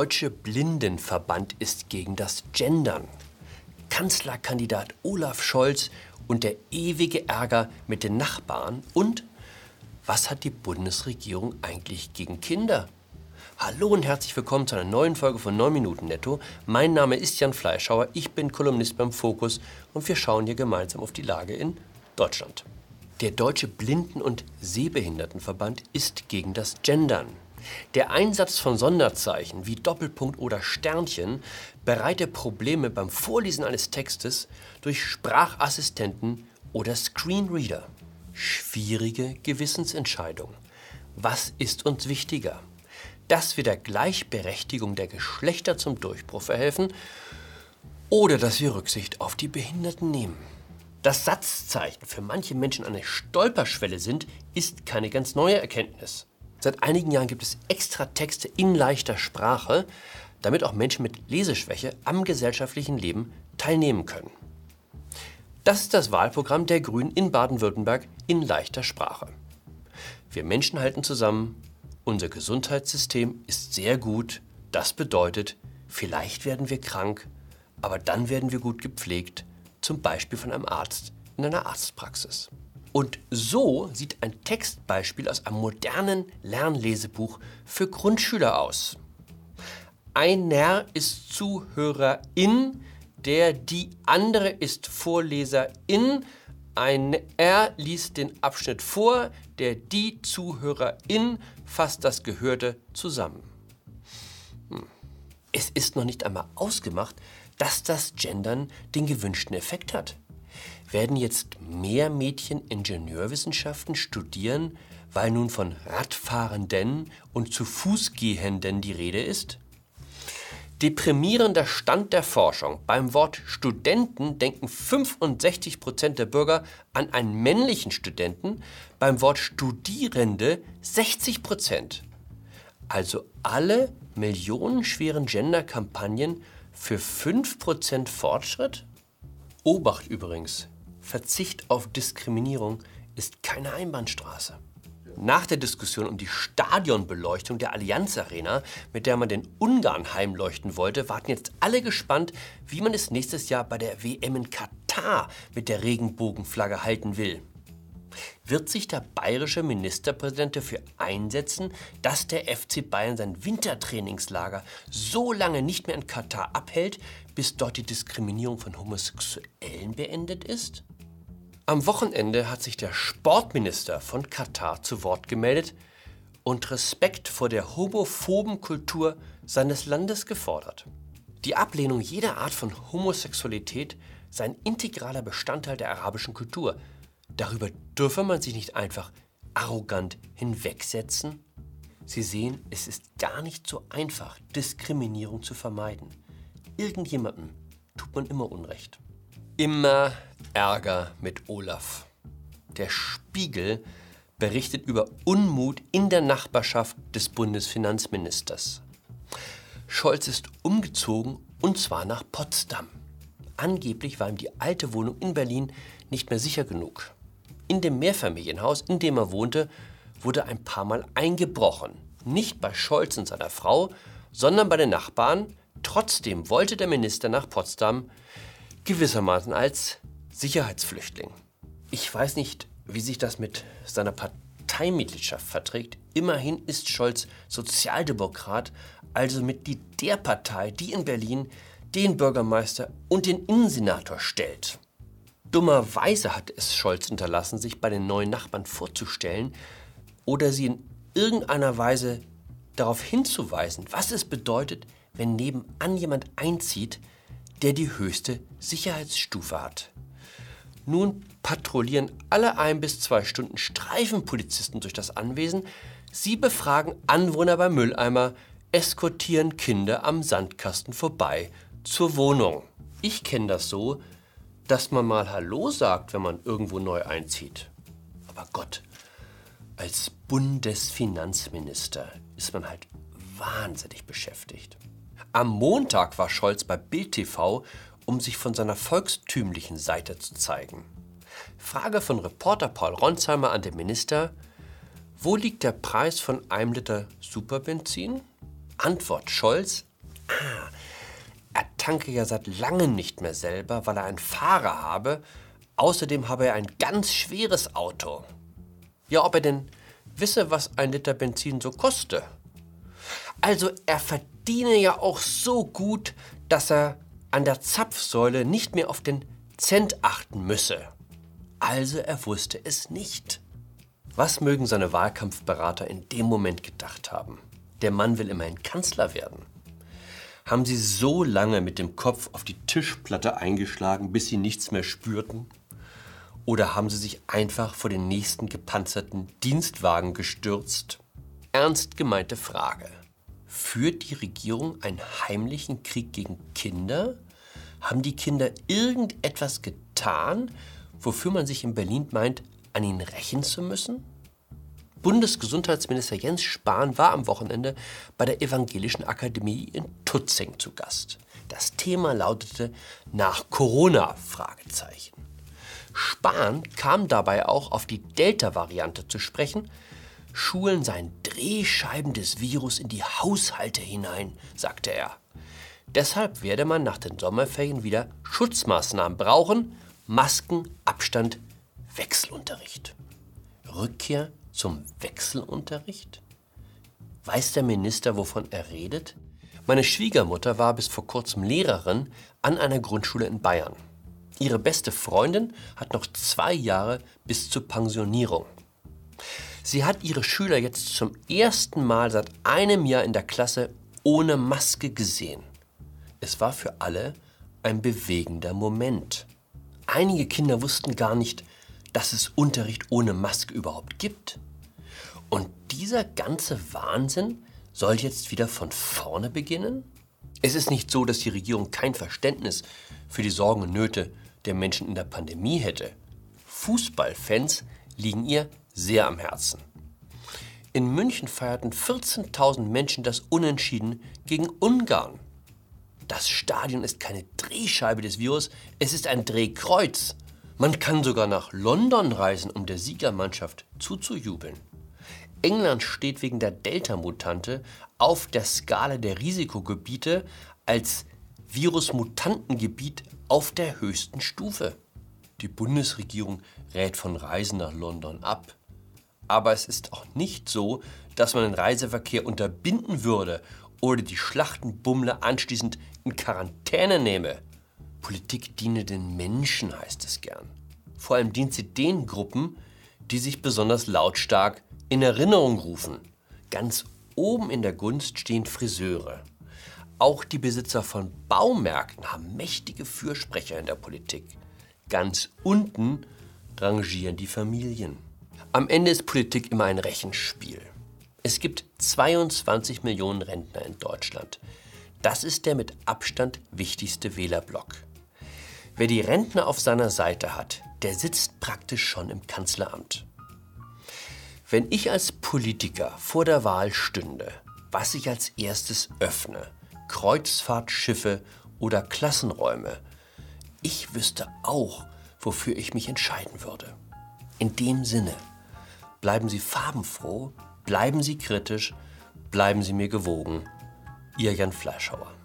Deutsche Blindenverband ist gegen das Gendern. Kanzlerkandidat Olaf Scholz und der ewige Ärger mit den Nachbarn und was hat die Bundesregierung eigentlich gegen Kinder? Hallo und herzlich willkommen zu einer neuen Folge von 9 Minuten Netto. Mein Name ist Jan Fleischhauer, ich bin Kolumnist beim Fokus und wir schauen hier gemeinsam auf die Lage in Deutschland. Der Deutsche Blinden- und Sehbehindertenverband ist gegen das Gendern. Der Einsatz von Sonderzeichen wie Doppelpunkt oder Sternchen bereitet Probleme beim Vorlesen eines Textes durch Sprachassistenten oder Screenreader. Schwierige Gewissensentscheidung. Was ist uns wichtiger? Dass wir der Gleichberechtigung der Geschlechter zum Durchbruch verhelfen oder dass wir Rücksicht auf die Behinderten nehmen? Dass Satzzeichen für manche Menschen eine Stolperschwelle sind, ist keine ganz neue Erkenntnis. Seit einigen Jahren gibt es extra Texte in leichter Sprache, damit auch Menschen mit Leseschwäche am gesellschaftlichen Leben teilnehmen können. Das ist das Wahlprogramm der Grünen in Baden-Württemberg in leichter Sprache. Wir Menschen halten zusammen, unser Gesundheitssystem ist sehr gut, das bedeutet, vielleicht werden wir krank, aber dann werden wir gut gepflegt, zum Beispiel von einem Arzt in einer Arztpraxis. Und so sieht ein Textbeispiel aus einem modernen Lernlesebuch für Grundschüler aus. Einer ist Zuhörerin, der die andere ist Vorleserin. Ein R liest den Abschnitt vor, der die Zuhörerin fasst das Gehörte zusammen. Hm. Es ist noch nicht einmal ausgemacht, dass das Gendern den gewünschten Effekt hat. Werden jetzt mehr Mädchen Ingenieurwissenschaften studieren, weil nun von Radfahrenden und zu Fußgehenden die Rede ist? Deprimierender Stand der Forschung. Beim Wort Studenten denken 65 Prozent der Bürger an einen männlichen Studenten, beim Wort Studierende 60 Prozent. Also alle millionenschweren Gender-Kampagnen für 5% Fortschritt? Obacht übrigens, Verzicht auf Diskriminierung ist keine Einbahnstraße. Nach der Diskussion um die Stadionbeleuchtung der Allianz Arena, mit der man den Ungarn heimleuchten wollte, warten jetzt alle gespannt, wie man es nächstes Jahr bei der WM in Katar mit der Regenbogenflagge halten will. Wird sich der bayerische Ministerpräsident dafür einsetzen, dass der FC Bayern sein Wintertrainingslager so lange nicht mehr in Katar abhält, bis dort die Diskriminierung von Homosexuellen beendet ist? Am Wochenende hat sich der Sportminister von Katar zu Wort gemeldet und Respekt vor der homophoben Kultur seines Landes gefordert. Die Ablehnung jeder Art von Homosexualität sei ein integraler Bestandteil der arabischen Kultur – Darüber dürfe man sich nicht einfach arrogant hinwegsetzen. Sie sehen, es ist gar nicht so einfach, Diskriminierung zu vermeiden. Irgendjemandem tut man immer Unrecht. Immer Ärger mit Olaf. Der Spiegel berichtet über Unmut in der Nachbarschaft des Bundesfinanzministers. Scholz ist umgezogen und zwar nach Potsdam. Angeblich war ihm die alte Wohnung in Berlin nicht mehr sicher genug. In dem Mehrfamilienhaus, in dem er wohnte, wurde ein paar Mal eingebrochen. Nicht bei Scholz und seiner Frau, sondern bei den Nachbarn. Trotzdem wollte der Minister nach Potsdam gewissermaßen als Sicherheitsflüchtling. Ich weiß nicht, wie sich das mit seiner Parteimitgliedschaft verträgt. Immerhin ist Scholz Sozialdemokrat, also Mitglied der Partei, die in Berlin den Bürgermeister und den Innensenator stellt. Dummerweise hat es Scholz hinterlassen, sich bei den neuen Nachbarn vorzustellen oder sie in irgendeiner Weise darauf hinzuweisen, was es bedeutet, wenn nebenan jemand einzieht, der die höchste Sicherheitsstufe hat. Nun patrouillieren alle ein bis zwei Stunden Streifenpolizisten durch das Anwesen. Sie befragen Anwohner beim Mülleimer, eskortieren Kinder am Sandkasten vorbei zur Wohnung. Ich kenne das so, dass man mal Hallo sagt, wenn man irgendwo neu einzieht. Aber Gott, als Bundesfinanzminister ist man halt wahnsinnig beschäftigt. Am Montag war Scholz bei Bild TV, um sich von seiner volkstümlichen Seite zu zeigen. Frage von Reporter Paul Ronsheimer an den Minister: Wo liegt der Preis von einem Liter Superbenzin? Antwort Scholz: Ah, er tanke ja seit langem nicht mehr selber, weil er einen Fahrer habe. Außerdem habe er ein ganz schweres Auto. Ja, ob er denn wisse, was ein Liter Benzin so koste. Also er verdiene ja auch so gut, dass er an der Zapfsäule nicht mehr auf den Cent achten müsse. Also er wusste es nicht. Was mögen seine Wahlkampfberater in dem Moment gedacht haben? Der Mann will immerhin Kanzler werden. Haben sie so lange mit dem Kopf auf die Tischplatte eingeschlagen, bis sie nichts mehr spürten? Oder haben sie sich einfach vor den nächsten gepanzerten Dienstwagen gestürzt? Ernst gemeinte Frage. Führt die Regierung einen heimlichen Krieg gegen Kinder? Haben die Kinder irgendetwas getan, wofür man sich in Berlin meint, an ihnen rächen zu müssen? Bundesgesundheitsminister Jens Spahn war am Wochenende bei der Evangelischen Akademie in Tutzing zu Gast. Das Thema lautete nach Corona? Spahn kam dabei auch auf die Delta-Variante zu sprechen. Schulen seien Drehscheiben des Virus in die Haushalte hinein, sagte er. Deshalb werde man nach den Sommerferien wieder Schutzmaßnahmen brauchen, Masken, Abstand, Wechselunterricht. Rückkehr zum Wechselunterricht? Weiß der Minister, wovon er redet? Meine Schwiegermutter war bis vor kurzem Lehrerin an einer Grundschule in Bayern. Ihre beste Freundin hat noch zwei Jahre bis zur Pensionierung. Sie hat ihre Schüler jetzt zum ersten Mal seit einem Jahr in der Klasse ohne Maske gesehen. Es war für alle ein bewegender Moment. Einige Kinder wussten gar nicht, dass es Unterricht ohne Maske überhaupt gibt. Und dieser ganze Wahnsinn soll jetzt wieder von vorne beginnen? Es ist nicht so, dass die Regierung kein Verständnis für die Sorgen und Nöte der Menschen in der Pandemie hätte. Fußballfans liegen ihr sehr am Herzen. In München feierten 14.000 Menschen das Unentschieden gegen Ungarn. Das Stadion ist keine Drehscheibe des Virus, es ist ein Drehkreuz. Man kann sogar nach London reisen, um der Siegermannschaft zuzujubeln. England steht wegen der Delta-Mutante auf der Skala der Risikogebiete als Virusmutantengebiet auf der höchsten Stufe. Die Bundesregierung rät von Reisen nach London ab. Aber es ist auch nicht so, dass man den Reiseverkehr unterbinden würde oder die Schlachtenbummler anschließend in Quarantäne nehme. Politik diene den Menschen, heißt es gern. Vor allem dient sie den Gruppen, die sich besonders lautstark in Erinnerung rufen. Ganz oben in der Gunst stehen Friseure. Auch die Besitzer von Baumärkten haben mächtige Fürsprecher in der Politik. Ganz unten rangieren die Familien. Am Ende ist Politik immer ein Rechenspiel. Es gibt 22 Millionen Rentner in Deutschland. Das ist der mit Abstand wichtigste Wählerblock. Wer die Rentner auf seiner Seite hat, der sitzt praktisch schon im Kanzleramt. Wenn ich als Politiker vor der Wahl stünde, was ich als erstes öffne, Kreuzfahrtschiffe oder Klassenräume, ich wüsste auch, wofür ich mich entscheiden würde. In dem Sinne, bleiben Sie farbenfroh, bleiben Sie kritisch, bleiben Sie mir gewogen. Ihr Jan Fleischhauer.